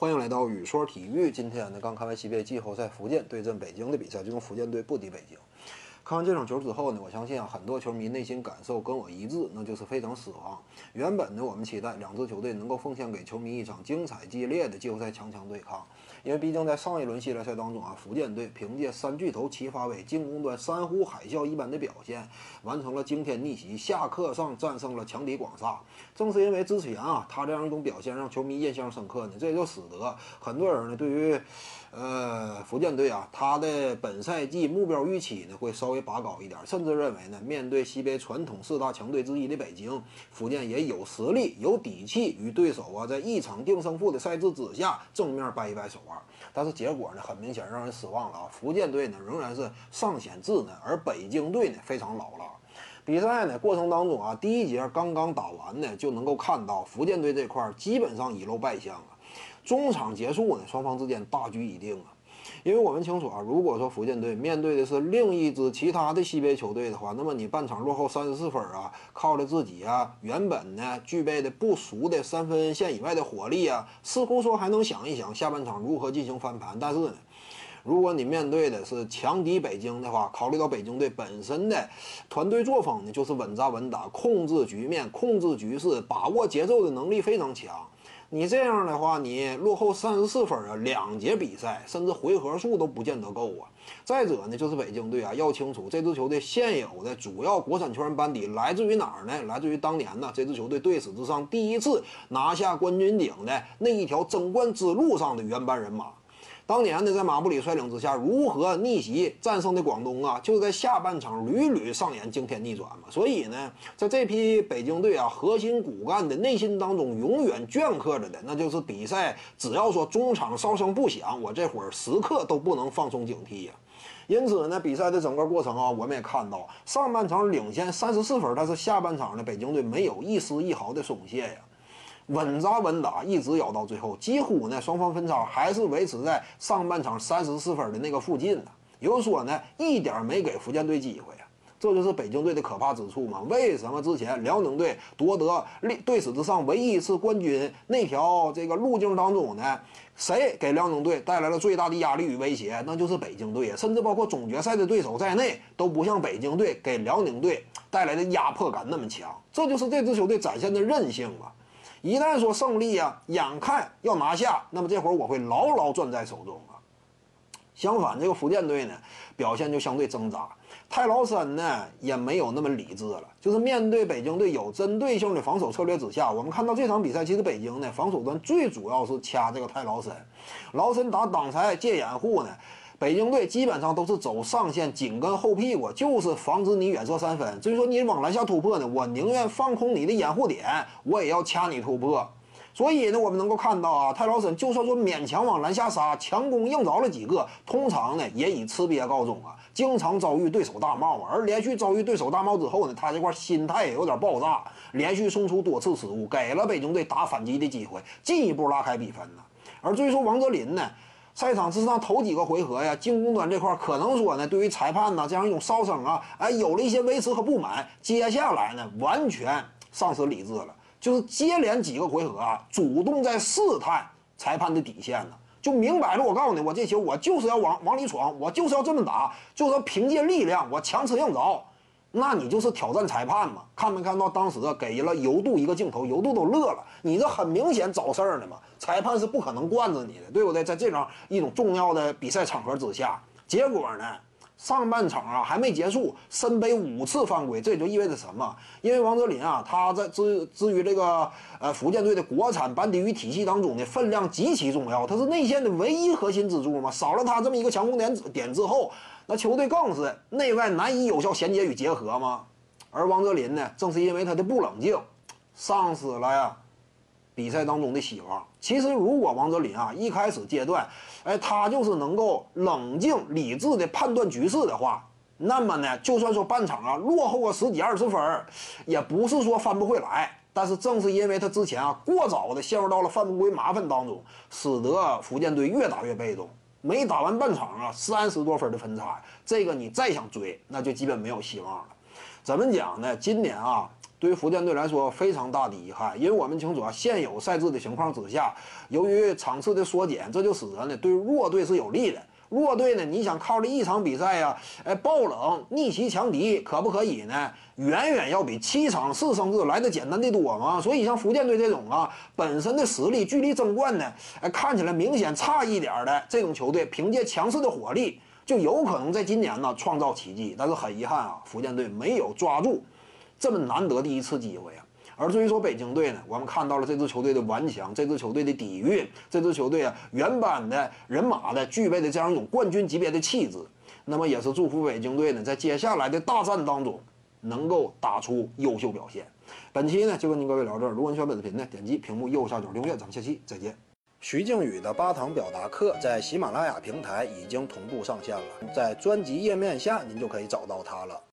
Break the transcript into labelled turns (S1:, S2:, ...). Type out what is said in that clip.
S1: 欢迎来到雨说体育。今天呢，刚看完 CBA 季后赛，福建对阵北京的比赛，最终福建队不敌北京。看完这场球之后呢，我相信啊，很多球迷内心感受跟我一致，那就是非常失望。原本呢，我们期待两支球队能够奉献给球迷一场精彩激烈的季后赛强强对抗，因为毕竟在上一轮系列赛当中啊，福建队凭借三巨头齐发威，进攻端山呼海啸一般的表现，完成了惊天逆袭，下课上战胜了强敌广厦。正是因为之前啊，他这样一种表现让球迷印象深刻呢，这就使得很多人呢对于。呃，福建队啊，他的本赛季目标预期呢会稍微拔高一点，甚至认为呢，面对西北传统四大强队之一的北京，福建也有实力、有底气与对手啊在一场定胜负的赛制之下正面掰一掰手腕。但是结果呢，很明显让人失望了啊！福建队呢仍然是尚显稚嫩，而北京队呢非常老了。比赛呢过程当中啊，第一节刚刚打完呢，就能够看到福建队这块基本上已露败相了。中场结束呢，双方之间大局已定啊，因为我们清楚啊，如果说福建队面对的是另一支其他的西北球队的话，那么你半场落后三十四分啊，靠着自己啊原本呢具备的不俗的三分线以外的火力啊，似乎说还能想一想下半场如何进行翻盘。但是呢，如果你面对的是强敌北京的话，考虑到北京队本身的团队作风呢，就是稳扎稳打，控制局面、控制局势、把握节奏的能力非常强。你这样的话，你落后三十四分啊，两节比赛甚至回合数都不见得够啊。再者呢，就是北京队啊，要清楚这支球队现有的主要国产球员班底来自于哪儿呢？来自于当年呢这支球队队史之上第一次拿下冠军顶的那一条争冠之路上的原班人马。当年呢，在马布里率领之下，如何逆袭战胜的广东啊，就在下半场屡屡上演惊天逆转嘛。所以呢，在这批北京队啊核心骨干的内心当中，永远镌刻着的，那就是比赛只要说中场哨声不响，我这会儿时刻都不能放松警惕呀。因此呢，比赛的整个过程啊，我们也看到，上半场领先三十四分，但是下半场呢，北京队没有一丝一毫的松懈呀。稳扎稳打，一直咬到最后，几乎呢双方分差还是维持在上半场三十四分的那个附近呢。也就是说呢，一点没给福建队机会啊，这就是北京队的可怕之处嘛。为什么之前辽宁队夺得历队史之上唯一一次冠军那条这个路径当中呢，谁给辽宁队带来了最大的压力与威胁？那就是北京队甚至包括总决赛的对手在内，都不像北京队给辽宁队带来的压迫感那么强。这就是这支球队展现的韧性了。一旦说胜利啊，眼看要拿下，那么这会儿我会牢牢攥在手中啊。相反，这个福建队呢，表现就相对挣扎。泰劳森呢，也没有那么理智了。就是面对北京队有针对性的防守策略之下，我们看到这场比赛，其实北京呢，防守端最主要是掐这个泰劳森。劳森打挡拆借掩护呢。北京队基本上都是走上线紧跟后屁股，就是防止你远射三分。至于说你往篮下突破呢，我宁愿放空你的掩护点，我也要掐你突破。所以呢，我们能够看到啊，泰劳森就算说勉强往篮下杀，强攻硬着了几个，通常呢也以吃瘪告终啊，经常遭遇对手大帽啊。而连续遭遇对手大帽之后呢，他这块心态也有点爆炸，连续送出多次失误，给了北京队打反击的机会，进一步拉开比分呢。而至于说王哲林呢？赛场之上头几个回合呀，进攻端这块可能说呢，对于裁判呢这样一种哨声啊，哎，有了一些维持和不满。接下来呢，完全丧失理智了，就是接连几个回合啊，主动在试探裁判的底线呢，就明摆着我告诉你，我这球我就是要往往里闯，我就是要这么打，就是凭借力量，我强吃硬着。那你就是挑战裁判嘛？看没看到当时给了尤度一个镜头，尤度都乐了。你这很明显找事儿呢嘛？裁判是不可能惯着你的，对不对？在这种一种重要的比赛场合之下，结果呢，上半场啊还没结束，申杯五次犯规，这也就意味着什么？因为王哲林啊，他在至至于这个呃福建队的国产班底与体系当中的分量极其重要，他是内线的唯一核心支柱嘛。少了他这么一个强攻点点之后。那球队更是内外难以有效衔接与结合嘛？而王哲林呢，正是因为他的不冷静，丧失了呀比赛当中的希望。其实，如果王哲林啊一开始阶段，哎，他就是能够冷静理智的判断局势的话，那么呢，就算说半场啊落后个十几二十分，也不是说翻不回来。但是正是因为他之前啊过早的陷入到了犯规麻烦当中，使得福建队越打越被动。没打完半场啊，三十多分的分差，这个你再想追，那就基本没有希望了。怎么讲呢？今年啊，对于福建队来说非常大的遗憾，因为我们清楚啊，现有赛制的情况之下，由于场次的缩减，这就使得呢对弱队是有利的。弱队呢，你想靠着一场比赛呀，哎，爆冷逆袭强敌，可不可以呢？远远要比七场四胜制来的简单的多嘛。所以像福建队这种啊，本身的实力距离争冠呢，哎，看起来明显差一点的这种球队，凭借强势的火力，就有可能在今年呢创造奇迹。但是很遗憾啊，福建队没有抓住这么难得的一次机会啊。而至于说北京队呢，我们看到了这支球队的顽强，这支球队的底蕴，这支球队啊原班的人马的具备的这样一种冠军级别的气质，那么也是祝福北京队呢在接下来的大战当中能够打出优秀表现。本期呢就跟您各位聊这儿，如果你喜欢本视频呢，点击屏幕右下角订阅，咱们下期再见。徐静宇的八堂表达课在喜马拉雅平台已经同步上线了，在专辑页面下您就可以找到它了。